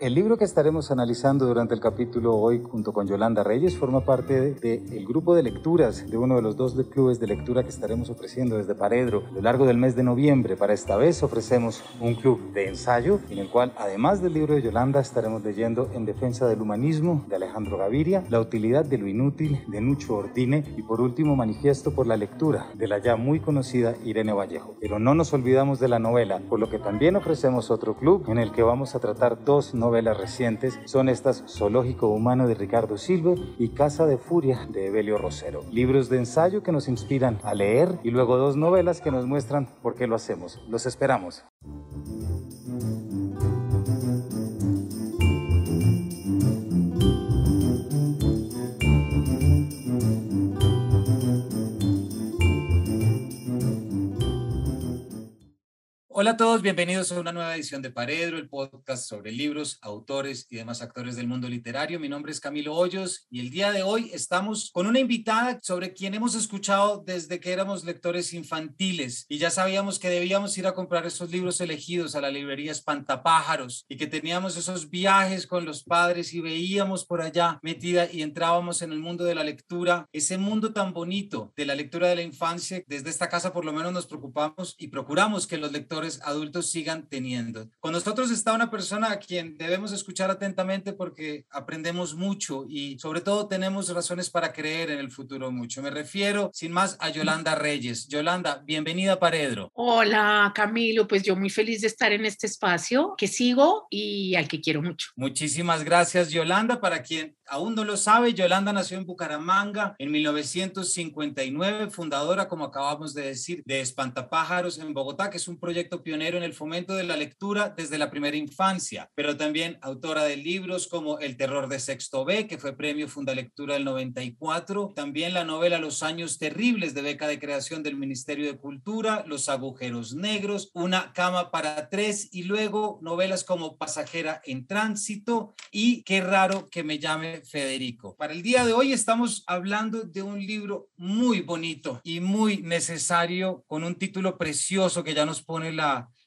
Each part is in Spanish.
El libro que estaremos analizando durante el capítulo hoy junto con Yolanda Reyes forma parte del grupo de lecturas de uno de los dos clubes de lectura que estaremos ofreciendo desde Paredro a lo largo del mes de noviembre. Para esta vez ofrecemos un club de ensayo en el cual además del libro de Yolanda estaremos leyendo En defensa del humanismo de Alejandro Gaviria, La utilidad de lo inútil de Nucho Ordine y por último Manifiesto por la lectura de la ya muy conocida Irene Vallejo. Pero no nos olvidamos de la novela, por lo que también ofrecemos otro club en el que vamos a tratar dos novelas recientes son estas Zoológico Humano de Ricardo Silva y Casa de Furia de Evelio Rosero. Libros de ensayo que nos inspiran a leer y luego dos novelas que nos muestran por qué lo hacemos. Los esperamos. Hola a todos, bienvenidos a una nueva edición de Paredro, el podcast sobre libros, autores y demás actores del mundo literario. Mi nombre es Camilo Hoyos y el día de hoy estamos con una invitada sobre quien hemos escuchado desde que éramos lectores infantiles y ya sabíamos que debíamos ir a comprar esos libros elegidos a la librería Espantapájaros y que teníamos esos viajes con los padres y veíamos por allá metida y entrábamos en el mundo de la lectura, ese mundo tan bonito de la lectura de la infancia. Desde esta casa por lo menos nos preocupamos y procuramos que los lectores adultos sigan teniendo. Con nosotros está una persona a quien debemos escuchar atentamente porque aprendemos mucho y sobre todo tenemos razones para creer en el futuro mucho. Me refiero, sin más, a Yolanda Reyes. Yolanda, bienvenida a Paredro. Hola Camilo, pues yo muy feliz de estar en este espacio que sigo y al que quiero mucho. Muchísimas gracias Yolanda. Para quien aún no lo sabe, Yolanda nació en Bucaramanga en 1959, fundadora, como acabamos de decir, de Espantapájaros en Bogotá, que es un proyecto pionero en el fomento de la lectura desde la primera infancia, pero también autora de libros como El terror de sexto B, que fue premio Fundalectura del 94, también la novela Los años terribles de beca de creación del Ministerio de Cultura, Los agujeros negros, Una cama para tres y luego novelas como Pasajera en tránsito y Qué raro que me llame Federico. Para el día de hoy estamos hablando de un libro muy bonito y muy necesario con un título precioso que ya nos pone la,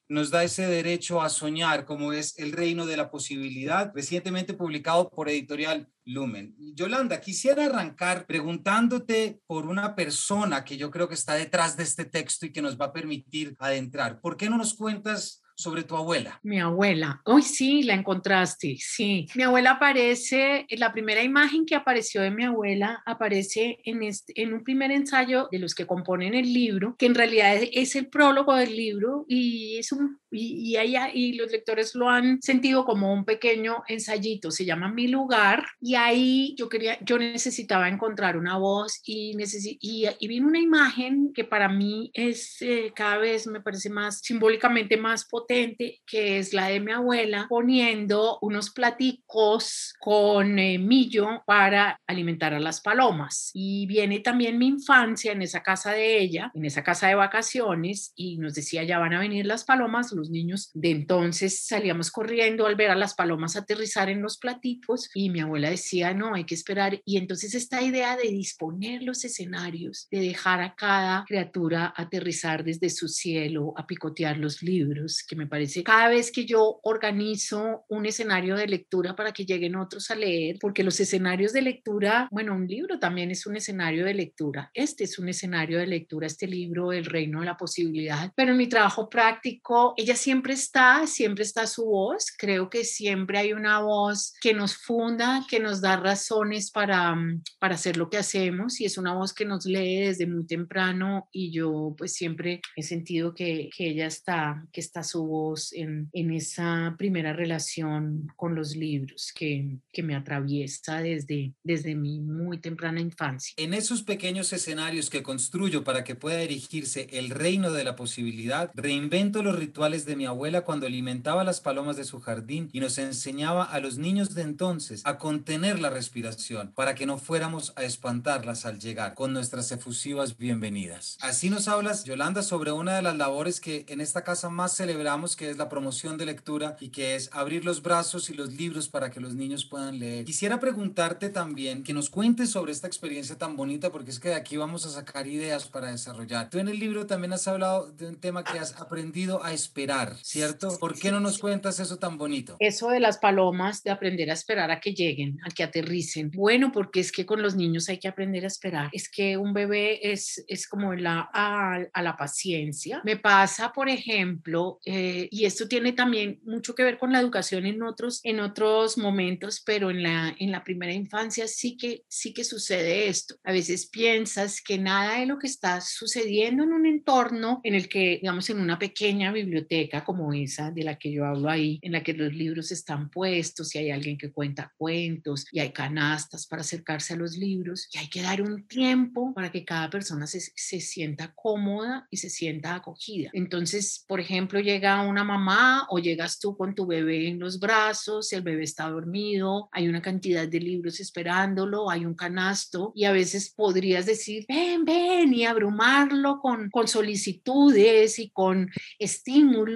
nos da ese derecho a soñar, como es El Reino de la Posibilidad, recientemente publicado por Editorial Lumen. Yolanda, quisiera arrancar preguntándote por una persona que yo creo que está detrás de este texto y que nos va a permitir adentrar. ¿Por qué no nos cuentas sobre tu abuela. Mi abuela. Hoy sí, la encontraste, sí. Mi abuela aparece, la primera imagen que apareció de mi abuela aparece en, este, en un primer ensayo de los que componen el libro, que en realidad es, el prólogo del libro y es un y, y, y los lectores lo han sentido como un pequeño ensayito, se llama Mi lugar, y ahí yo quería, yo necesitaba encontrar una voz y, y, y vino una imagen que para mí es eh, cada vez me parece más simbólicamente más potente, que es la de mi abuela poniendo unos platicos con eh, millo para alimentar a las palomas. Y viene también mi infancia en esa casa de ella, en esa casa de vacaciones, y nos decía, ya van a venir las palomas, los niños de entonces salíamos corriendo al ver a las palomas aterrizar en los platitos y mi abuela decía, no, hay que esperar. Y entonces esta idea de disponer los escenarios, de dejar a cada criatura aterrizar desde su cielo, a picotear los libros, que me parece cada vez que yo organizo un escenario de lectura para que lleguen otros a leer, porque los escenarios de lectura, bueno, un libro también es un escenario de lectura. Este es un escenario de lectura, este libro, El reino de la posibilidad, pero en mi trabajo práctico, ella siempre está, siempre está su voz. Creo que siempre hay una voz que nos funda, que nos da razones para, mm, para hacer lo que hacemos y es una voz que nos lee desde muy temprano y yo pues siempre he sentido que, que ella está, que está su voz en, en, esa primera relación con los libros que, que me atraviesa desde, desde mi muy temprana infancia. En esos pequeños escenarios que construyo para que pueda erigirse el reino de la posibilidad, reinvento los rituales de mi abuela cuando alimentaba las palomas de su jardín y nos enseñaba a los niños de entonces a contener la respiración para que no fuéramos a espantarlas al llegar con nuestras efusivas bienvenidas. Así nos hablas, Yolanda, sobre una de las labores que en esta casa más celebramos, que es la promoción de lectura y que es abrir los brazos y los libros para que los niños puedan leer. Quisiera preguntarte también que nos cuentes sobre esta experiencia tan bonita porque es que de aquí vamos a sacar ideas para desarrollar. Tú en el libro también has hablado de un tema que has aprendido a esperar esperar, ¿cierto? ¿Por qué no nos cuentas eso tan bonito? Eso de las palomas, de aprender a esperar a que lleguen, a que aterricen. Bueno, porque es que con los niños hay que aprender a esperar. Es que un bebé es, es como la, a, la paciencia. Me pasa, por ejemplo, eh, y esto tiene también mucho que ver con la educación en otros, en otros momentos, pero en la, en la primera infancia sí que, sí que sucede esto. A veces piensas que nada de lo que está sucediendo en un entorno en el que, digamos, en una pequeña biblioteca como esa de la que yo hablo ahí, en la que los libros están puestos y hay alguien que cuenta cuentos y hay canastas para acercarse a los libros y hay que dar un tiempo para que cada persona se, se sienta cómoda y se sienta acogida. Entonces, por ejemplo, llega una mamá o llegas tú con tu bebé en los brazos, el bebé está dormido, hay una cantidad de libros esperándolo, hay un canasto y a veces podrías decir, ven, ven y abrumarlo con, con solicitudes y con estímulos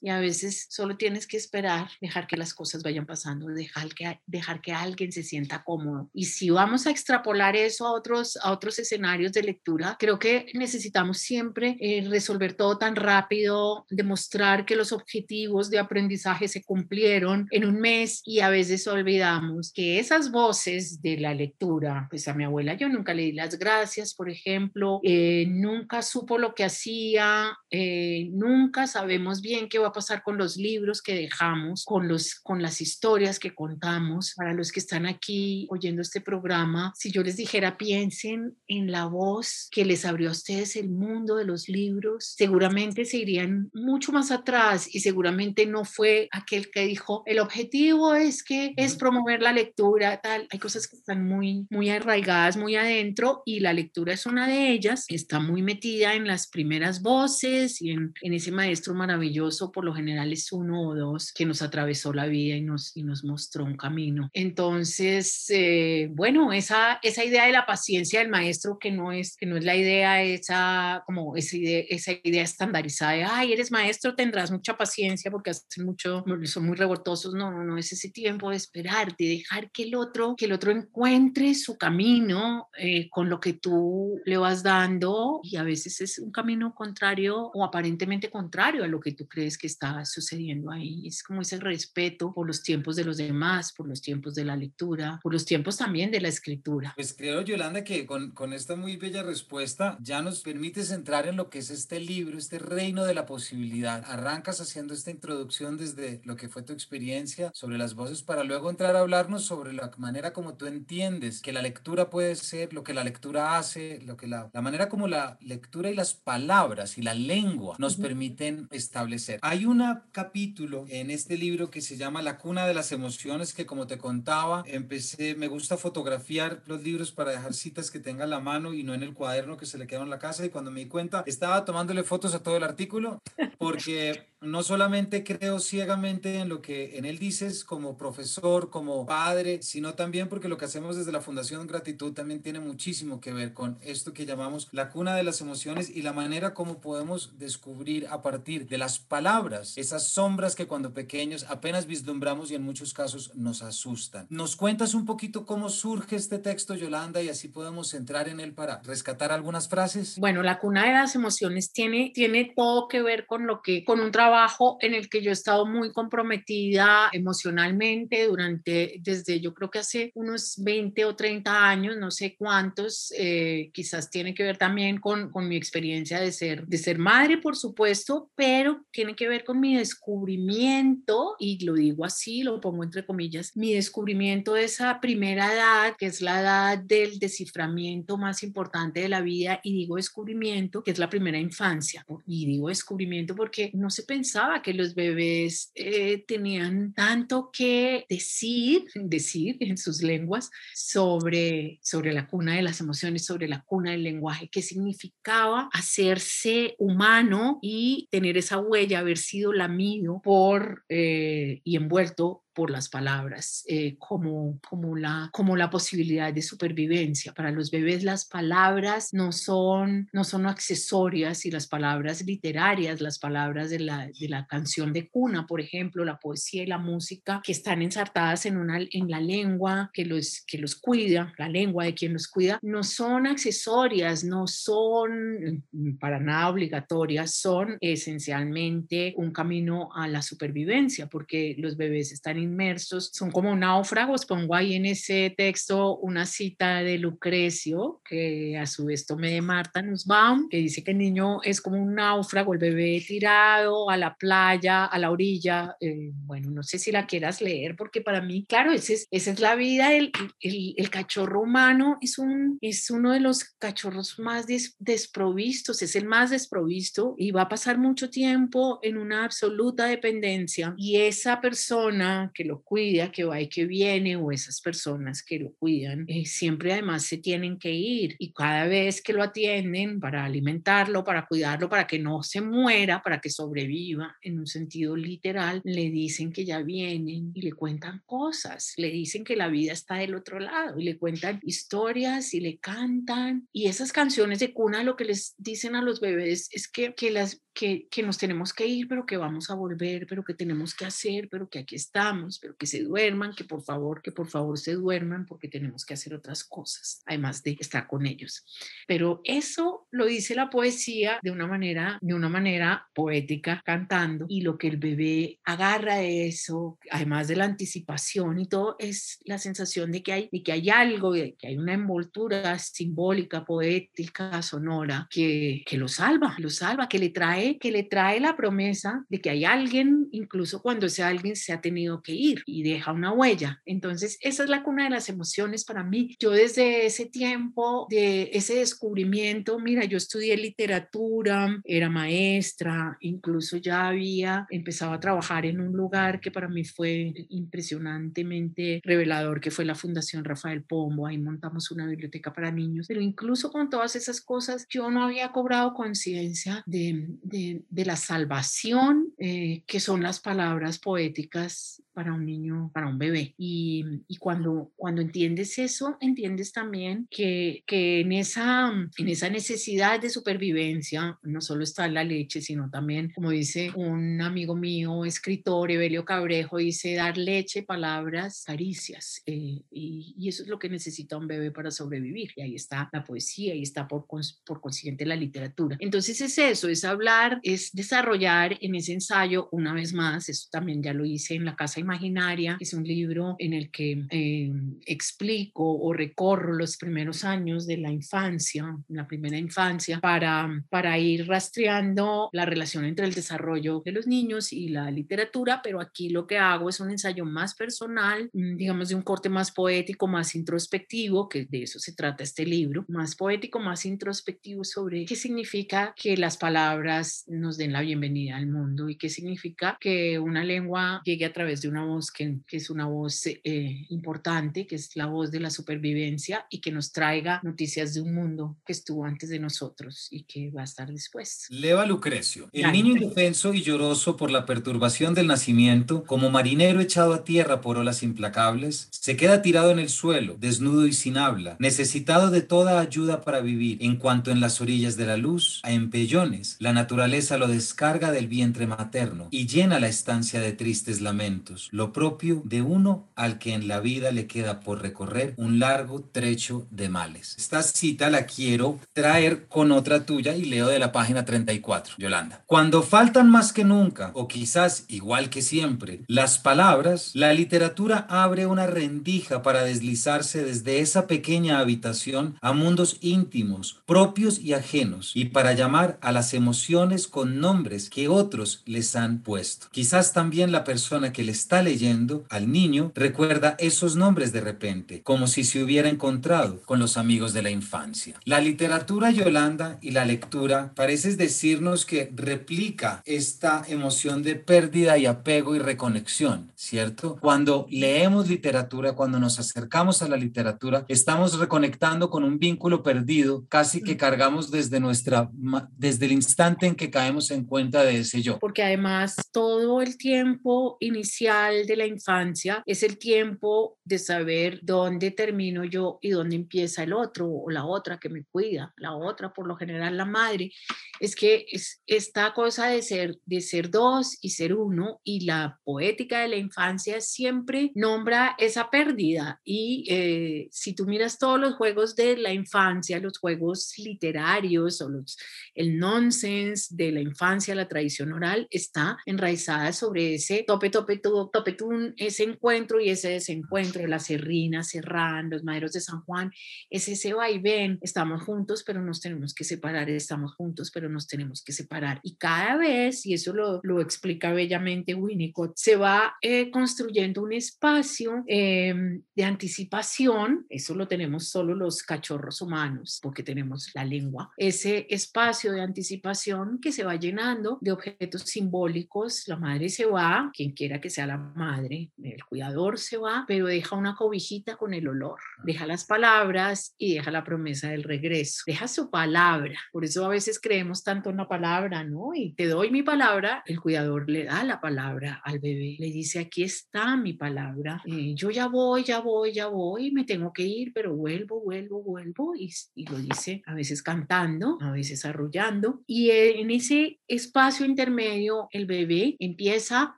y a veces solo tienes que esperar, dejar que las cosas vayan pasando, dejar que, dejar que alguien se sienta cómodo. Y si vamos a extrapolar eso a otros, a otros escenarios de lectura, creo que necesitamos siempre eh, resolver todo tan rápido, demostrar que los objetivos de aprendizaje se cumplieron en un mes y a veces olvidamos que esas voces de la lectura, pues a mi abuela yo nunca le di las gracias, por ejemplo, eh, nunca supo lo que hacía, eh, nunca sabemos bien qué va a pasar con los libros que dejamos, con, los, con las historias que contamos. Para los que están aquí oyendo este programa, si yo les dijera piensen en la voz que les abrió a ustedes el mundo de los libros, seguramente se irían mucho más atrás y seguramente no fue aquel que dijo, el objetivo es que es promover la lectura, tal. Hay cosas que están muy, muy arraigadas, muy adentro y la lectura es una de ellas. Está muy metida en las primeras voces y en, en ese maestro maravilloso, por lo general es uno o dos, que nos atravesó la vida y nos, y nos mostró un camino. Entonces, eh, bueno, esa, esa idea de la paciencia del maestro que no es, que no es la idea esa, como esa idea, esa idea estandarizada de, ay, eres maestro, tendrás mucha paciencia porque hacen mucho, son muy revoltosos. No, no, no, es ese tiempo de esperar, de dejar que el otro, que el otro encuentre su camino eh, con lo que tú le vas dando y a veces es un camino contrario o aparentemente contrario a lo que tú crees que está sucediendo ahí. Es como ese respeto por los tiempos de los demás, por los tiempos de la lectura, por los tiempos también de la escritura. Pues creo, Yolanda, que con, con esta muy bella respuesta ya nos permites entrar en lo que es este libro, este reino de la posibilidad. Arrancas haciendo esta introducción desde lo que fue tu experiencia sobre las voces para luego entrar a hablarnos sobre la manera como tú entiendes que la lectura puede ser, lo que la lectura hace, lo que la, la manera como la lectura y las palabras y la lengua nos permiten establecer. Hay un capítulo en este libro que se llama La cuna de las emociones que como te contaba, empecé, me gusta fotografiar los libros para dejar citas que tenga la mano y no en el cuaderno que se le quedó en la casa y cuando me di cuenta estaba tomándole fotos a todo el artículo porque no solamente creo ciegamente en lo que en él dices como profesor, como padre, sino también porque lo que hacemos desde la Fundación Gratitud también tiene muchísimo que ver con esto que llamamos la cuna de las emociones y la manera como podemos descubrir a partir de las palabras esas sombras que cuando pequeños apenas vislumbramos y en muchos casos nos asustan. ¿Nos cuentas un poquito cómo surge este texto, Yolanda, y así podemos entrar en él para rescatar algunas frases? Bueno, la cuna de las emociones tiene, tiene todo que ver con lo que, con un trabajo trabajo en el que yo he estado muy comprometida emocionalmente durante, desde yo creo que hace unos 20 o 30 años, no sé cuántos, eh, quizás tiene que ver también con, con mi experiencia de ser, de ser madre, por supuesto, pero tiene que ver con mi descubrimiento, y lo digo así, lo pongo entre comillas, mi descubrimiento de esa primera edad, que es la edad del desciframiento más importante de la vida, y digo descubrimiento, que es la primera infancia, y digo descubrimiento porque no se pensaba pensaba que los bebés eh, tenían tanto que decir, decir en sus lenguas sobre, sobre la cuna de las emociones, sobre la cuna del lenguaje, qué significaba hacerse humano y tener esa huella, haber sido lamido por eh, y envuelto por las palabras eh, como, como, la, como la posibilidad de supervivencia. Para los bebés las palabras no son, no son accesorias y las palabras literarias, las palabras de la, de la canción de cuna, por ejemplo, la poesía y la música que están ensartadas en, una, en la lengua que los, que los cuida, la lengua de quien los cuida, no son accesorias, no son mm, para nada obligatorias, son esencialmente un camino a la supervivencia, porque los bebés están inmersos, son como náufragos. Pongo ahí en ese texto una cita de Lucrecio, que a su vez tomé de Marta Nussbaum, que dice que el niño es como un náufrago, el bebé tirado a la playa, a la orilla. Eh, bueno, no sé si la quieras leer, porque para mí, claro, esa es, esa es la vida. El, el, el, cachorro humano es, un, es uno de los cachorros más desprovistos, es el más desprovisto y va a pasar mucho tiempo en una absoluta dependencia. Y esa persona que lo cuida, que va y que viene, o esas personas que lo cuidan, eh, siempre además se tienen que ir. Y cada vez que lo atienden para alimentarlo, para cuidarlo, para que no se muera, para que sobreviva en un sentido literal, le dicen que ya vienen y le cuentan cosas, le dicen que la vida está del otro lado y le cuentan historias y le cantan. Y esas canciones de cuna lo que les dicen a los bebés es que, que las que, que, nos tenemos que ir, pero que vamos a volver, pero que tenemos que hacer, pero que aquí estamos, pero que se duerman, que por favor, que por favor se duerman porque tenemos que hacer otras cosas, además de estar con ellos. Pero eso lo dice la poesía de una manera, de una manera poética, cantando, y lo que el bebé agarra de eso, además de la anticipación y todo, es la sensación de que hay, de que hay algo, de que hay una envoltura simbólica, poética, sonora, que, que lo salva, lo salva, que le trae que le trae la promesa de que hay alguien, incluso cuando ese alguien se ha tenido que ir y deja una huella. Entonces, esa es la cuna de las emociones para mí. Yo desde ese tiempo, de ese descubrimiento, mira, yo estudié literatura, era maestra, incluso ya había empezado a trabajar en un lugar que para mí fue impresionantemente revelador, que fue la Fundación Rafael Pombo. Ahí montamos una biblioteca para niños, pero incluso con todas esas cosas, yo no había cobrado conciencia de, de, la salvación, eh, que son las palabras poéticas para un niño, para un bebé. Y, y cuando, cuando entiendes eso, entiendes también que, que, en, esa, en esa necesidad de supervivencia no solo está la leche, sino también, como dice un amigo mío, escritor, Evelio Cabrejo, dice dar leche, palabras, caricias. Eh, y, y, eso es lo que necesita un bebé para sobrevivir. Y ahí está la poesía y está por, por consiguiente la literatura. Entonces es eso, es hablar, es desarrollar en ese ensayo, una vez más, eso también ya lo hice en la casa Imaginaria, es un libro en el que eh, explico o recorro los primeros años de la infancia, la primera infancia, para, para ir rastreando la relación entre el desarrollo de los niños y la literatura, pero aquí lo que hago es un ensayo más personal, mm, digamos de un corte más poético, más introspectivo, que de eso se trata este libro, más poético, más introspectivo sobre qué significa que las palabras nos den la bienvenida al mundo y qué significa que una lengua llegue a través de una voz que, que es una voz eh, importante, que es la voz de la supervivencia y que nos traiga noticias de un mundo que estuvo antes de nosotros y que va a estar después. Leva Lucrecio, el niño indefenso y lloroso por la perturbación del nacimiento, como marinero echado a tierra por olas implacables, se queda tirado en el suelo, desnudo y sin habla, necesitado de toda ayuda para vivir, en cuanto en las orillas de la luz, a empellones, la naturaleza lo descarga del vientre materno y llena la estancia de tristes lamentos lo propio de uno al que en la vida le queda por recorrer un largo trecho de males. Esta cita la quiero traer con otra tuya y leo de la página 34, Yolanda. Cuando faltan más que nunca, o quizás igual que siempre, las palabras, la literatura abre una rendija para deslizarse desde esa pequeña habitación a mundos íntimos, propios y ajenos, y para llamar a las emociones con nombres que otros les han puesto. Quizás también la persona que le está leyendo al niño recuerda esos nombres de repente, como si se hubiera encontrado con los amigos de la infancia. La literatura Yolanda y la lectura pareces decirnos que replica esta emoción de pérdida y apego y reconexión, ¿cierto? Cuando leemos literatura, cuando nos acercamos a la literatura, estamos reconectando con un vínculo perdido, casi que cargamos desde nuestra desde el instante en que caemos en cuenta de ese yo. Porque además todo el tiempo inicial vital de la infancia es el tiempo de saber dónde termino yo y dónde empieza el otro o la otra que me cuida, la otra, por lo general la madre. Es que es esta cosa de ser, de ser dos y ser uno y la poética de la infancia siempre nombra esa pérdida. Y eh, si tú miras todos los juegos de la infancia, los juegos literarios o los, el nonsense de la infancia, la tradición oral, está enraizada sobre ese tope, tope, tope, tope, ese encuentro y ese desencuentro, la serrina, serrán, los maderos de San Juan, es ese vaivén, estamos juntos, pero nos tenemos que separar, estamos juntos, pero nos tenemos que separar. Y cada vez, y eso lo, lo explica bellamente Winnicott, se va eh, construyendo un espacio em, de anticipación, eso lo tenemos solo los cachorros humanos, porque tenemos la lengua, ese espacio de anticipación que se va llenando de objetos simbólicos, la madre se va, quien quiera que sea la madre, el cuidador se va, pero deja una cobijita con el olor, deja las palabras y deja la promesa del regreso, deja su palabra, por eso a veces creemos tanto en la palabra, ¿no? Y te doy mi palabra, el cuidador le da la palabra al bebé, le dice, aquí está mi palabra, eh, yo ya voy, ya voy, ya voy, me tengo que ir, pero vuelvo, vuelvo, vuelvo, y, y lo dice a veces cantando, a veces arrullando, y en ese espacio intermedio el bebé empieza a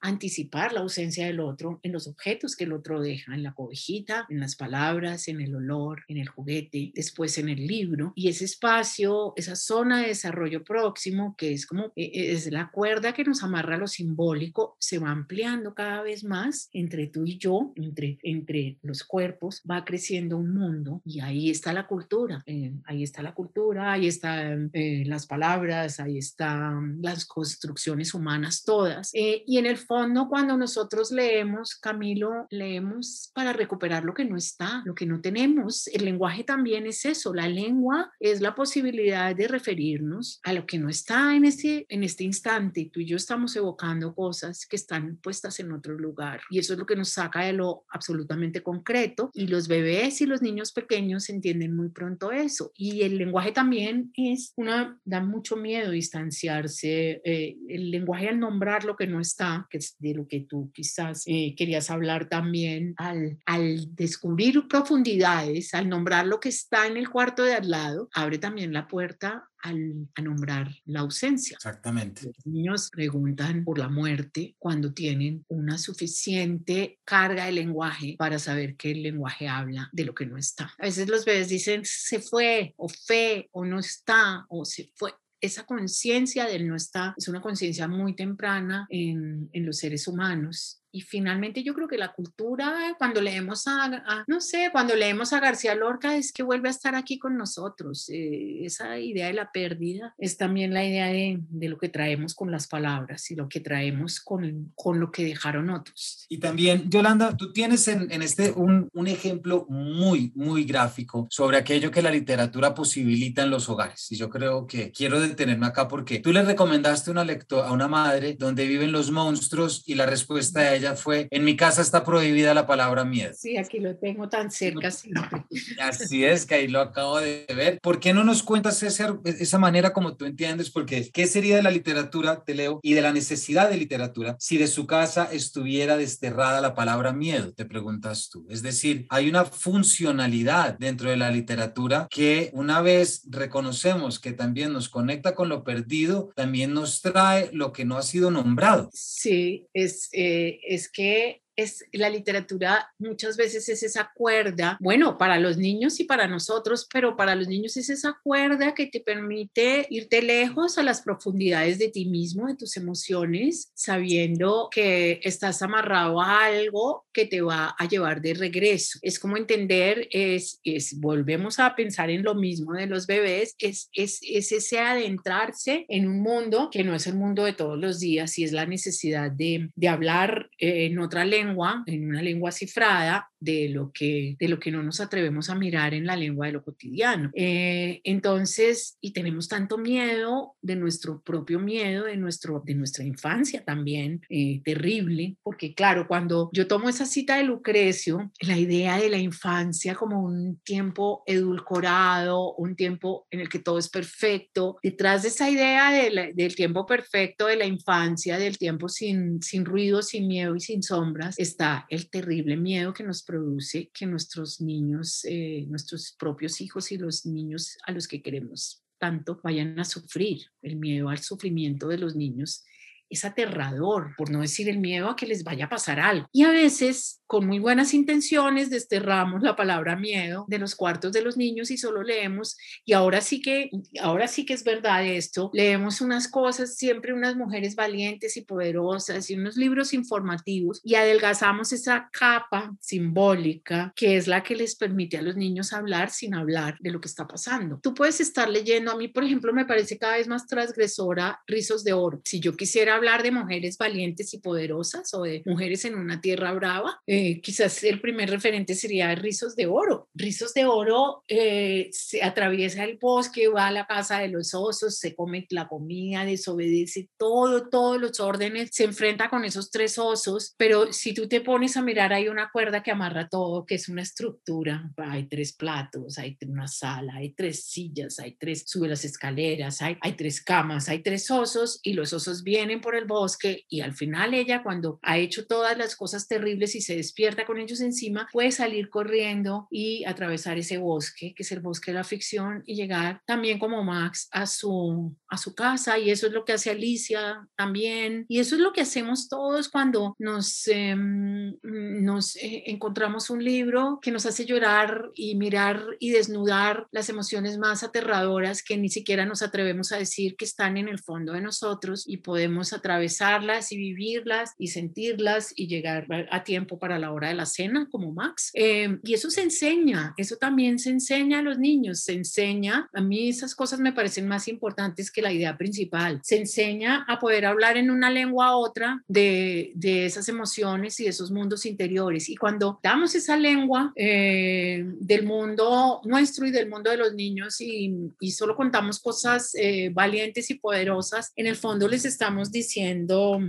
anticipar la ausencia del otro en los objetos que el otro deja, en la cobijita, en las palabras, en el olor, en el juguete, después en el libro, y ese espacio, esa zona de desarrollo próximo, que es como, e, e, es la cuerda que nos amarra a lo simbólico, se va ampliando cada vez más entre tú y yo, entre, entre los cuerpos, va creciendo un mundo y ahí está la cultura, eh, ahí está la cultura, ahí están eh, las palabras, ahí están las construcciones humanas todas. Eh, y en el fondo, cuando nosotros leemos, Camilo, leemos para recuperar lo que no está, lo que no tenemos. El lenguaje también es eso, la lengua es la posibilidad de referirnos a lo que no está en este, en este instante. Tú y yo estamos evocando cosas que están puestas en otro lugar y eso es lo que nos saca de lo absolutamente concreto y los bebés y los niños pequeños entienden muy pronto eso y el lenguaje también es una, da mucho miedo distanciarse, eh, el lenguaje al nombrar lo que no está, que es de lo que tú quizás eh, querías hablar también, al, al descubrir profundidades, al nombrar lo que está en el cuarto de al lado, abre también la puerta al, a nombrar la ausencia. Exactamente. Los niños preguntan por la muerte cuando tienen una suficiente carga de lenguaje para saber que el lenguaje habla de lo que no está. A veces los bebés dicen se fue o fe o no está o se fue esa conciencia del no está es una conciencia muy temprana en, en, los seres humanos y finalmente yo creo que la cultura, cuando leemos a, no sé, cuando leemos a García Lorca, es que vuelve a estar aquí con nosotros. Eh, esa idea de la pérdida es también la idea de, de, lo que traemos con las palabras y lo que traemos con, con lo que dejaron otros. Y también, Yolanda, tú tienes en, en este un, un, ejemplo muy, muy gráfico sobre aquello que la literatura posibilita en los hogares. Y yo creo que quiero detenerme acá porque tú le recomendaste una lectura a una madre donde viven los monstruos y la respuesta de ella fue, en mi casa está prohibida la palabra miedo. Sí, aquí lo tengo tan cerca siempre. Así es, que ahí lo acabo de ver. ¿Por qué no nos cuentas esa, esa manera como tú entiendes? Porque ¿qué sería de la literatura, te leo, y de la necesidad de literatura si de su casa estuviera desterrada la palabra miedo? Te preguntas tú. Es decir, hay una funcionalidad dentro de la literatura que una vez reconocemos que también nos conecta con lo perdido, también nos trae lo que no ha sido nombrado. Sí, es, eh, es que es la literatura muchas veces es esa cuerda, bueno, para los niños y para nosotros, pero para los niños es esa cuerda que te permite irte lejos a las profundidades de ti mismo, de tus emociones, sabiendo que estás amarrado a algo que te va a llevar de regreso. Es como entender, es, es volvemos a pensar en lo mismo de los bebés, es, es, es ese adentrarse en un mundo que no es el mundo de todos los días y es la necesidad de, de hablar eh, en otra lengua en una lengua cifrada, de lo que, de lo que no nos atrevemos a mirar en la lengua de lo cotidiano. Eh, entonces, y tenemos tanto miedo de nuestro propio miedo, de, nuestro, de nuestra infancia también, eh, terrible, porque claro, cuando yo tomo esa cita de Lucrecio, la idea de la infancia como un tiempo edulcorado, un tiempo en el que todo es perfecto, detrás de esa idea de del tiempo perfecto de la infancia, del tiempo sin, sin ruido, sin miedo y sin sombras, está el terrible miedo que nos produce que nuestros niños, eh, nuestros propios hijos y los niños a los que queremos tanto vayan a sufrir. El miedo al sufrimiento de los niños es aterrador, por no decir el miedo a que les vaya a pasar algo. Y a veces con muy buenas intenciones desterramos la palabra miedo de los cuartos de los niños y solo leemos y ahora sí que ahora sí que es verdad esto, leemos unas cosas, siempre unas mujeres valientes y poderosas y unos libros informativos y adelgazamos esa capa simbólica que es la que les permite a los niños hablar sin hablar de lo que está pasando. Tú puedes estar leyendo, a mí por ejemplo me parece cada vez más transgresora Rizos de Oro. Si yo quisiera hablar de mujeres valientes y poderosas o de mujeres en una tierra brava, eh, quizás el primer referente sería Rizos de Oro. Rizos de Oro eh, se atraviesa el bosque, va a la casa de los osos, se come la comida, desobedece todo, todos los órdenes, se enfrenta con esos tres osos, pero si tú te pones a mirar, hay una cuerda que amarra todo, que es una estructura. Hay tres platos, hay una sala, hay tres sillas, hay tres, sube las escaleras, hay, hay tres camas, hay tres osos y los osos vienen por el bosque y al final ella cuando ha hecho todas las cosas terribles y se despierta con ellos encima, puede salir corriendo y atravesar ese bosque, que es el bosque de la ficción, y llegar también como Max a su, a su casa. Y eso es lo que hace Alicia también. Y eso es lo que hacemos todos cuando nos, em, nos eh, encontramos un libro que nos hace llorar y mirar y desnudar las emociones más aterradoras que ni siquiera nos atrevemos a decir que están en el fondo de nosotros y podemos atravesarlas y vivirlas y sentirlas y llegar a tiempo para la hora de la cena, como Max. Em, y eso se enseña, eso también se enseña a los niños, se enseña, a mí esas cosas me parecen más importantes que la idea principal, se enseña a poder hablar en una lengua a otra de, de esas emociones y de esos mundos interiores. Y cuando damos esa lengua eh, del mundo nuestro y del mundo de los niños y, y solo contamos cosas eh, valientes y poderosas, en el fondo les estamos diciendo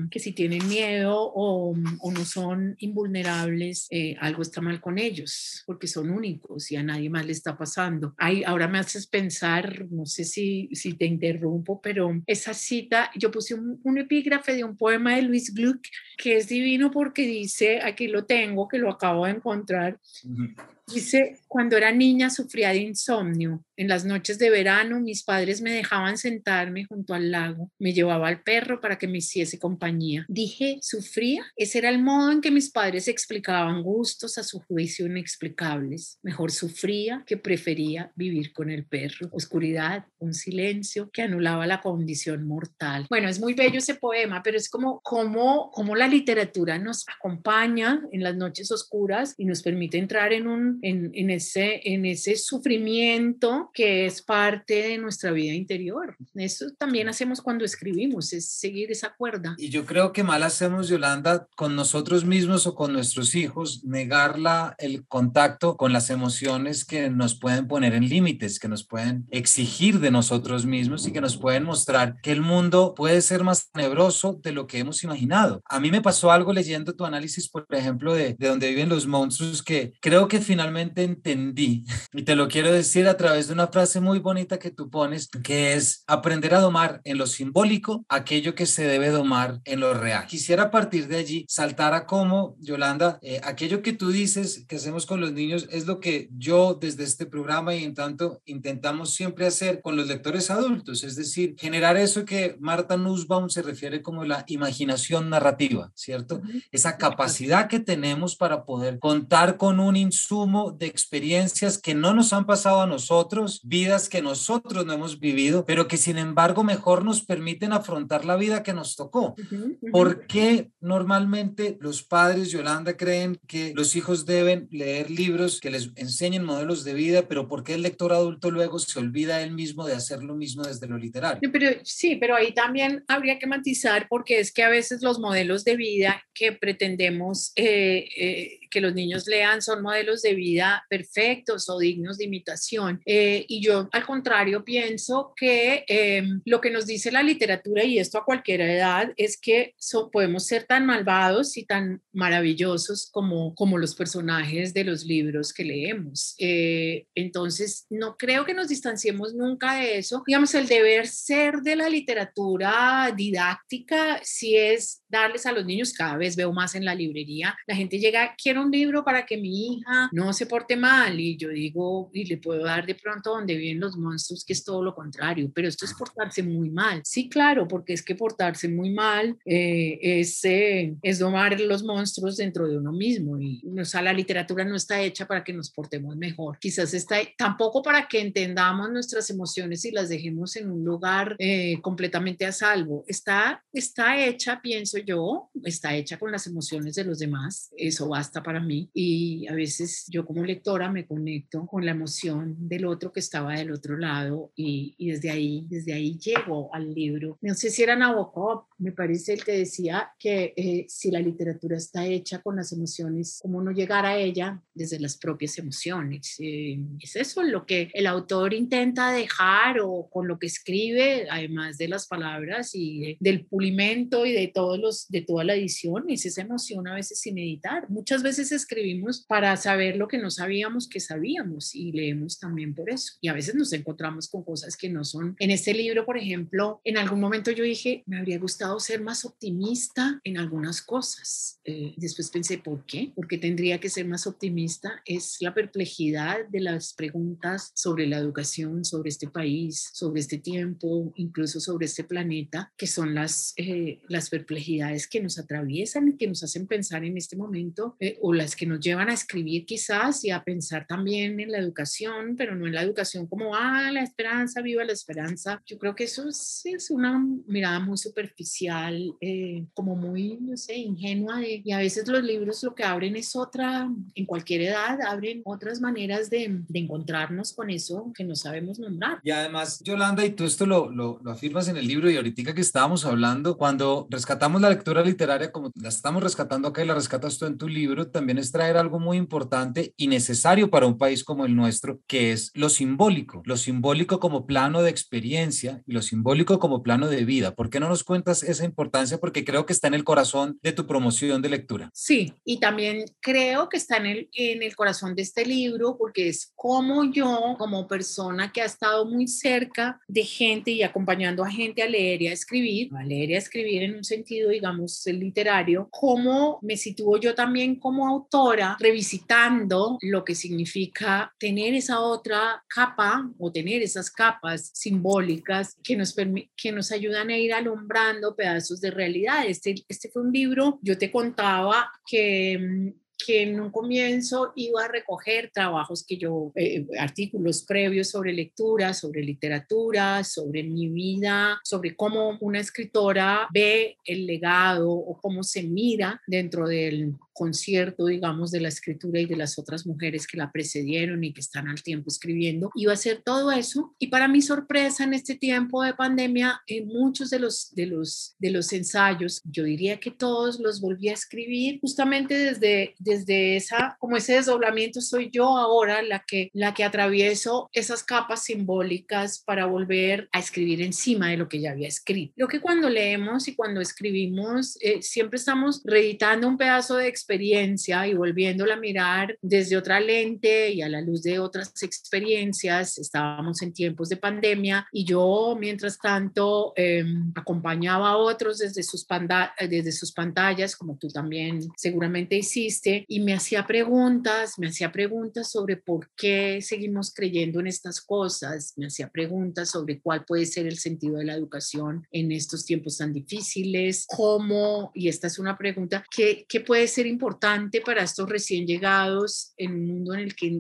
que si tienen miedo o, o no son invulnerables, eh, algo está mal con ellos, porque son únicos y a nadie más le está pasando. Ay, ahora me haces pensar, no sé si, si te interrumpo, pero esa cita, yo puse un, un epígrafe de un poema de Luis Gluck que es divino porque dice, aquí lo tengo, que lo acabo de encontrar, Dice, cuando era niña sufría de insomnio. En las noches de verano mis padres me dejaban sentarme junto al lago. Me llevaba al perro para que me hiciese compañía. Dije, ¿sufría? Ese era el modo en que mis padres explicaban gustos a su juicio inexplicables. Mejor sufría que prefería vivir con el perro. Oscuridad, un silencio que anulaba la condición mortal. Bueno, es muy bello ese poema, pero es como, como, como la literatura nos acompaña en las noches oscuras y nos permite entrar en un en, ese, en ese sufrimiento que es parte de nuestra vida interior. Eso también hacemos cuando escribimos, es seguir esa cuerda. Y yo creo que mal hacemos, Yolanda, con nosotros mismos o con nuestros hijos, negarla el contacto con las emociones que nos pueden poner en límites, que nos pueden exigir de nosotros mismos y que nos pueden mostrar que el mundo puede ser más tenebroso de lo que hemos imaginado. A mí me pasó algo leyendo tu análisis, por ejemplo, de, de donde viven los monstruos, que creo que finalmente entendí, y te lo quiero decir a través de una frase muy bonita que tú pones, que es aprender a domar en lo simbólico aquello que se debe domar en lo real. Quisiera partir de allí saltar a cómo, Yolanda, eh, aquello que tú dices que hacemos con los niños es lo que yo desde este programa y en tanto intentamos siempre hacer con los lectores adultos, es decir, generar eso que Marta Nussbaum se refiere como la imaginación narrativa, ¿cierto? Esa capacidad que tenemos para poder contar con un insumo de experiencias que no nos han pasado a nosotros, vidas que nosotros no hemos vivido, pero que sin embargo mejor nos permiten afrontar la vida que nos tocó. ¿Por qué normalmente los padres, Yolanda, creen que los hijos deben leer libros que les enseñen modelos de vida, pero por qué el lector adulto luego se olvida él mismo de hacer lo mismo desde lo literario? Pero, sí, pero ahí también habría que matizar porque es que a veces los modelos de vida que pretendemos eh, eh, que los niños lean son modelos de vida perfectos o dignos de imitación. Eh, y yo, al contrario, pienso que em, lo que nos dice la literatura, y esto a cualquier edad, es que podemos ser tan malvados y tan maravillosos como, como los personajes de los libros que leemos. Eh, entonces, no creo que nos distanciemos nunca de eso. Digamos, el deber ser de la literatura didáctica, si es darles a los niños, cada vez veo más en la librería, la gente llega, quiero un libro para que mi hija no se porte mal y yo digo, y le puedo dar de pronto donde viven los monstruos, que es todo lo contrario, pero esto es portarse muy mal. Sí, claro, porque es que portarse muy mal eh, es, eh, es domar los monstruos dentro de uno mismo y o sea, la literatura no está hecha para que nos portemos mejor, quizás está tampoco para que entendamos nuestras emociones y las dejemos en un lugar eh, completamente a salvo, está, está hecha, pienso yo, está hecha con las emociones de los demás, eso basta para mí y a veces yo como lectora me conecto con la emoción del otro que estaba del otro lado y, y desde ahí, desde ahí llego al libro. No sé si era Nabokov, me parece el que decía que eh, si la literatura está hecha con las emociones, ¿cómo no llegar a ella desde las propias emociones? Eh, es eso lo que el autor intenta dejar o con lo que escribe, además de las palabras y del pulimento y de todos los, de toda la edición, es esa emoción a veces sin editar. Muchas veces escribimos para saber lo que no sabíamos que sabíamos y leemos también por eso. Y a veces nos encontramos con cosas que no son. En este libro, por ejemplo, en algún momento yo dije, me habría gustado ser más optimista en algunas cosas. Eh, después pensé, ¿por qué? Porque tendría que ser más optimista. Es la perplejidad de las preguntas sobre la educación, sobre este país, sobre este tiempo, incluso sobre este planeta, que son las, eh, las perplejidades que nos atraviesan y que nos hacen pensar en este momento eh, o las que nos llevan a escribir quizás y a pensar también en la educación, pero no en la educación como, ah, la esperanza, viva la esperanza. Yo creo que eso es, es una mirada muy superficial, eh, como muy, no sé, ingenua de, y a veces los libros lo que abren es otra, en cualquier edad, abren otras maneras de, de encontrarnos con eso que no sabemos nombrar. Y además, Yolanda, y tú esto lo, lo, lo afirmas en el libro y ahorita que estábamos hablando, cuando rescatamos la lectura literaria como la estamos rescatando acá y la rescatas tú en tu libro, también es traer algo muy importante y necesario para un país como el nuestro, que es lo simbólico, lo simbólico como plano de experiencia y lo simbólico como plano de vida. ¿Por qué no nos cuentas esa importancia? Porque creo que está en el corazón de tu promoción de lectura. Sí, y también creo que está en el, en el corazón de este libro porque es como yo, como persona que ha estado muy cerca de gente y acompañando a gente a leer y a escribir, a leer y a escribir en un sentido, digamos, literario, cómo me sitúo yo también como autora revisitando lo que significa tener esa otra capa o tener esas capas simbólicas que nos, que nos ayudan a ir alumbrando pedazos de realidad. Este, este fue un libro, yo te contaba que que en un comienzo iba a recoger trabajos que yo, eh, artículos previos sobre lectura, sobre literatura, sobre mi vida, sobre cómo una escritora ve el legado o cómo se mira dentro del concierto, digamos, de la escritura y de las otras mujeres que la precedieron y que están al tiempo escribiendo. Iba a ser todo eso. Y para mi sorpresa, en este tiempo de pandemia, en muchos de los, de los, de los ensayos, yo diría que todos los volví a escribir justamente desde, desde esa, como ese desdoblamiento, soy yo ahora la que, la que atravieso esas capas simbólicas para volver a escribir encima de lo que ya había escrito. Lo que cuando leemos y cuando escribimos, eh, siempre estamos reeditando un pedazo de experiencia y volviéndola a mirar desde otra lente y a la luz de otras experiencias. Estábamos en tiempos de pandemia y yo, mientras tanto, em, acompañaba a otros desde sus, desde sus pantallas, como tú también seguramente hiciste, y me hacía preguntas, me hacía preguntas sobre por qué seguimos creyendo en estas cosas, me hacía preguntas sobre cuál puede ser el sentido de la educación en estos tiempos tan difíciles, cómo, y esta es una pregunta, ¿qué, qué puede ser importante para estos recién llegados en un mundo en el que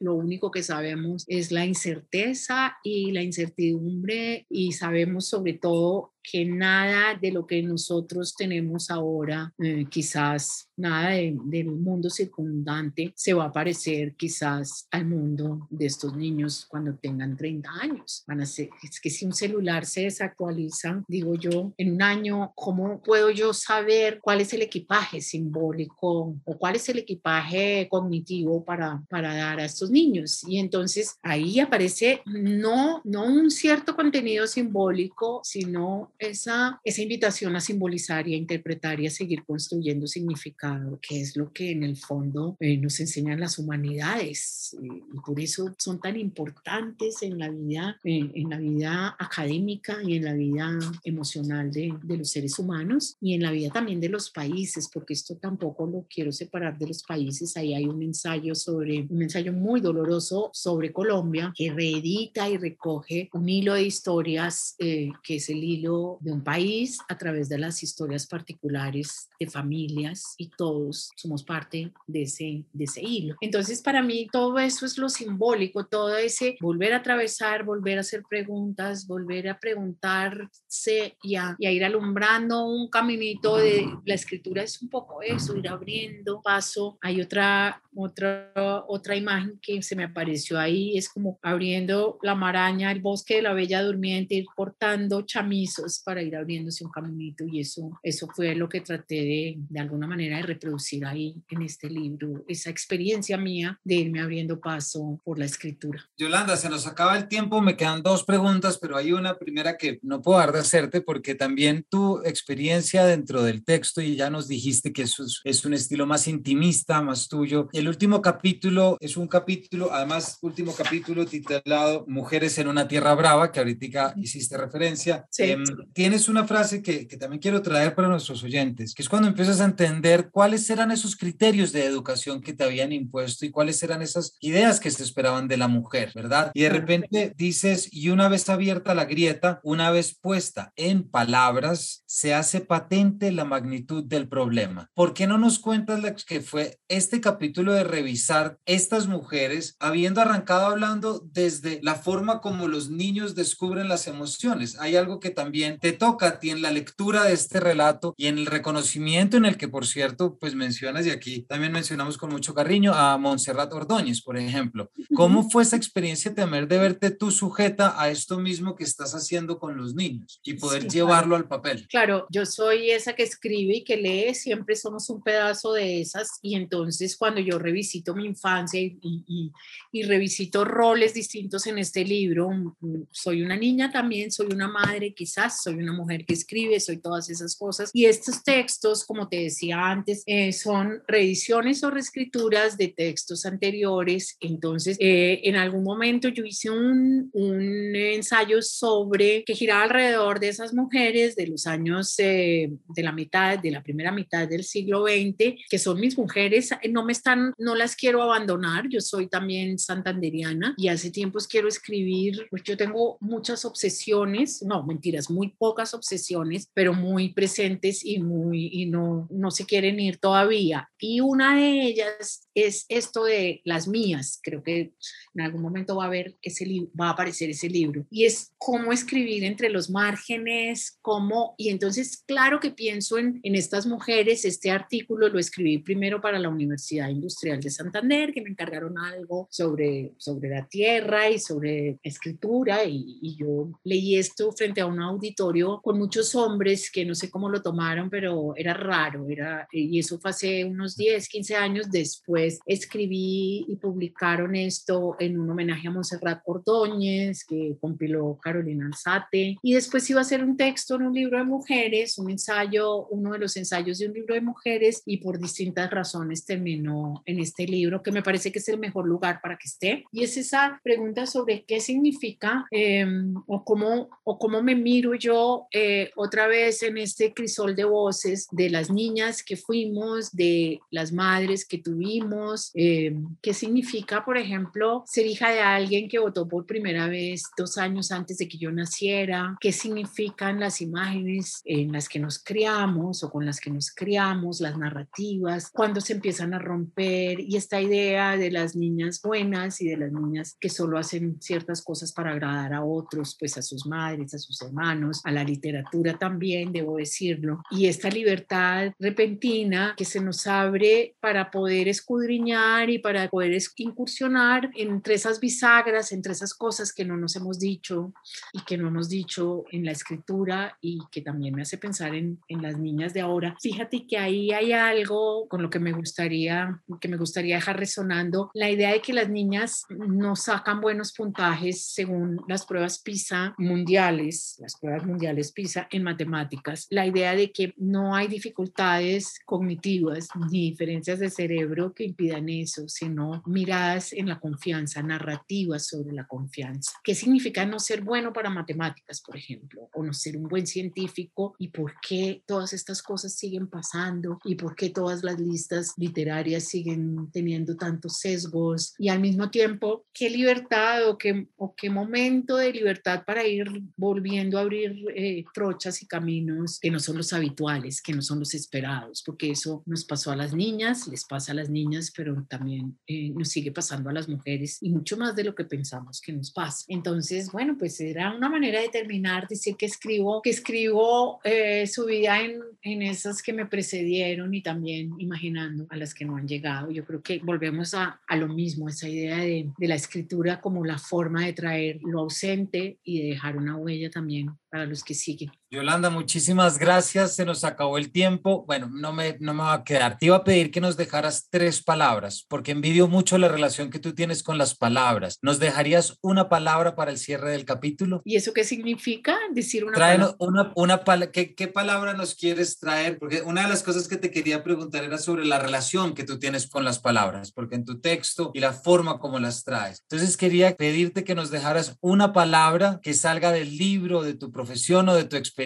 lo único que sabemos es la incerteza y la incertidumbre y sabemos sobre todo que nada de lo que nosotros tenemos ahora, eh, quizás nada del mundo circundante se va a parecer quizás al mundo de estos niños cuando tengan 30 años. Van a ser, es que si un celular se desactualiza, digo yo, en un año, ¿cómo puedo yo saber cuál es el equipaje simbólico o cuál es el equipaje cognitivo para, para dar a estos niños? Y entonces ahí aparece no, no un cierto contenido simbólico, sino esa, esa invitación a simbolizar y a interpretar y a seguir construyendo significado, que es lo que en el fondo eh, nos enseñan las humanidades. y por eso son tan importantes en la vida, eh, en la vida académica y en la vida emocional de, de los seres humanos y en la vida también de los países, porque esto tampoco lo quiero separar de los países. Ahí hay un ensayo sobre, un ensayo muy doloroso sobre Colombia que reedita y recoge un hilo de historias eh, que es el hilo de un país a través de las historias particulares de familias y todos somos parte de ese, de ese hilo. Entonces, para mí todo eso es lo simbólico, todo ese volver a atravesar, volver a hacer preguntas, volver a preguntarse y a, y a ir alumbrando un caminito de la escritura es un poco eso, ir abriendo paso. Hay otra, otra, otra imagen que se me apareció ahí, es como abriendo la maraña, el bosque de la Bella Durmiente, ir cortando chamizos para ir abriéndose un caminito y eso, eso fue lo que traté de, de alguna manera de reproducir ahí en este libro, esa experiencia mía de irme abriendo paso por la escritura. Yolanda, se nos acaba el tiempo, me quedan dos preguntas, pero hay una primera que no puedo dar de hacerte porque también tu experiencia dentro del texto y ya nos dijiste que eso es, es un estilo más intimista, más tuyo. El último capítulo es un capítulo, además, último capítulo titulado Mujeres en una tierra brava, que ahorita hiciste referencia. Sí, Em, sí. Tienes una frase que, que también quiero traer para nuestros oyentes, que es cuando empiezas a entender cuáles eran esos criterios de educación que te habían impuesto y cuáles eran esas ideas que se esperaban de la mujer, ¿verdad? Y de repente dices, y una vez abierta la grieta, una vez puesta en palabras, se hace patente la magnitud del problema. ¿Por qué no nos cuentas la que fue este capítulo de revisar estas mujeres, habiendo arrancado hablando desde la forma como los niños descubren las emociones? Hay algo que también te toca a ti en la lectura de este relato y en el reconocimiento en el que, por cierto, pues mencionas, y aquí también mencionamos con mucho cariño a Montserrat Ordóñez, por ejemplo. ¿Cómo fue esa experiencia Temer de verte tú sujeta a esto mismo que estás haciendo con los niños y poder Sí, llevarlo al papel? Claro, yo soy esa que escribe y que lee, siempre somos un pedazo de esas y entonces cuando yo revisito mi infancia y, y- y- revisito roles distintos en este libro, mm, soy una niña también, soy una madre quizás, soy una mujer que escribe, soy todas esas cosas. Y estos textos, como te decía antes, eh, son reediciones o reescrituras de textos anteriores, entonces eh, en algún momento yo hice un, un ensayo sobre que giraba alrededor de esas mujeres de los años eh, de la mitad, de la primera mitad del siglo XX, que son mis mujeres, no me están, no las quiero abandonar, yo soy también santanderiana y hace tiempos quiero escribir, pues yo tengo muchas obsesiones, no, mentiras, muy pocas obsesiones, pero muy presentes y muy, y no, no se quieren ir todavía. Y una de ellas es esto de las mías, creo que en algún momento va a haber ese va a aparecer ese libro, y es cómo escribir entre los márgenes, cómo, y entonces claro que pienso en, en estas mujeres, este artículo lo escribí primero para la Universidad Industrial de Santander, que me encargaron algo sobre, sobre la tierra y sobre escritura, y, y yo leí esto frente a un auditorio con muchos hombres que no sé cómo lo tomaron, pero era raro, era, y eso fue hace unos 10, 15 años. Después, escribí y publicaron esto en un homenaje a Montserrat Ordóñez, que compiló Carolina Alzate, y después iba a ser un texto en un libro de mujeres, un ensayo, uno de los ensayos de un libro de mujeres, y por distintas razones terminó en este libro, que me parece que es el mejor lugar para que esté, y es esa pregunta sobre qué significa eh, o, cómo, o cómo me miro yo eh, otra vez en este crisol de voces de las niñas que fuimos, de las madres que tuvimos, eh, qué significa, por ejemplo, ser hija de alguien que votó por primera vez dos años antes de que yo naciera, qué significan las imágenes en las que nos criamos o con las que nos criamos, las narrativas, cuando se empiezan a romper y esta idea de las niñas buenas y de las niñas que solo hacen ciertas cosas para agradar a otros, pues a sus madres, a sus hermanos, a la literatura también, debo decirlo, y esta libertad repentina que se nos abre para poder escudriñar y para poder incursionar entre esas bisagras, entre esas cosas que no nos hemos dicho y que no hemos dicho en la escritura y que también me hace pensar en, las niñas de ahora. Fíjate que ahí hay algo con lo que me gustaría, que me gustaría dejar resonando, la idea de que las niñas no sacan buenos puntajes según las pruebas PISA mundiales, las pruebas mundiales PISA en matemáticas, la idea de que no hay dificultades cognitivas ni diferencias de cerebro que impidan eso, sino miradas en la confianza, narrativas sobre la confianza. ¿Qué significa no ser bueno para matemáticas, por ejemplo, o no ser un buen científico y por qué todas estas cosas siguen pasando y por qué todas las listas literarias siguen teniendo tantos sesgos y al mismo tiempo qué libertad o qué, o qué momento de libertad para ir volviendo a abrir eh, trochas y caminos que no son los habituales, que no son los esperados, porque eso nos pasó a las niñas, les pasa a las niñas, pero también eh, nos sigue pasando a las mujeres y mucho más de lo que pensamos que nos pasa. Entonces, bueno, pues era una manera de terminar, decir que escribo, que escribo eh, su vida en, en esas que me precedieron y también imaginando a las que no han llegado. Yo creo que volvemos a, a lo mismo, esa idea de, de la escritura como la forma de traer lo ausente y de dejar una huella también para los que siguen. Yolanda, muchísimas gracias. Se nos acabó el tiempo. Bueno, no me, no me va a quedar. Te iba a pedir que nos dejaras tres palabras, porque envidio mucho la relación que tú tienes con las palabras. ¿Nos dejarías una palabra para el cierre del capítulo? ¿Y eso qué significa? Decir una palabra. Una, una. ¿Qué, ¿Qué palabra nos quieres traer? Porque una de las cosas que te quería preguntar era sobre la relación que tú tienes con las palabras, porque en tu texto y la forma como las traes. Entonces quería pedirte que nos dejaras una palabra que salga del libro, de tu profesión o de tu experiencia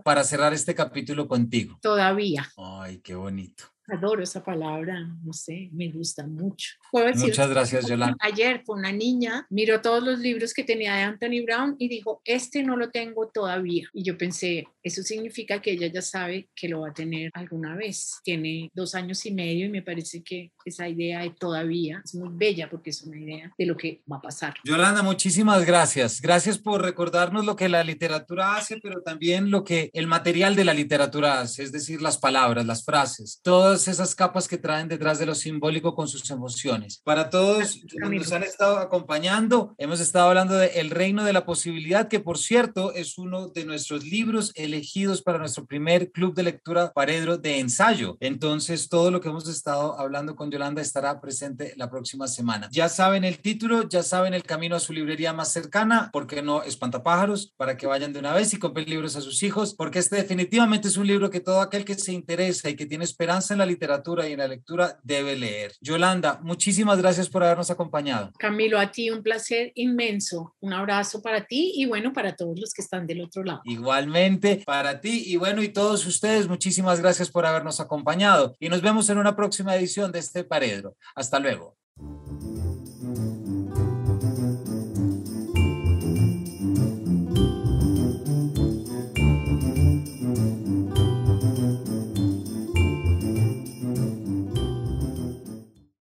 para cerrar este capítulo contigo? Todavía. Ay, qué bonito. Adoro esa palabra, no sé, me gusta mucho. Muchas gracias, Yolanda. Ayer fue una niña, miró todos los libros que tenía de Anthony Brown y dijo, este no lo tengo todavía. Y yo pensé, eso significa que ella ya sabe que lo va a tener alguna vez. Tiene dos años y medio y me parece que esa idea de todavía es muy bella porque es una idea de lo que va a pasar. Yolanda, muchísimas gracias. Gracias por recordarnos lo que la literatura hace, pero también lo que el material de la literatura hace, es decir, las palabras, las frases, todas esas capas que traen detrás de lo simbólico con sus emociones. Para todos que nos han estado acompañando, hemos estado hablando de El Reino de la Posibilidad, que por cierto es uno de nuestros libros elegidos para nuestro primer club de lectura Paredro de ensayo. Entonces, todo lo que hemos estado hablando con Yolanda estará presente la próxima semana. Ya saben el título, ya saben el camino a su librería más cercana, porque no espantapájaros, para que vayan de una vez y compren libros a sus hijos, porque este definitivamente es un libro que todo aquel que se interesa y que tiene esperanza en la literatura y en la lectura debe leer. Yolanda, muchísimas gracias por habernos acompañado. Camilo, a ti un placer inmenso. Un abrazo para ti y bueno, para todos los que están del otro lado. Igualmente para ti y bueno, y todos ustedes, muchísimas gracias por habernos acompañado y nos vemos en una próxima edición de este Paredro. Hasta luego.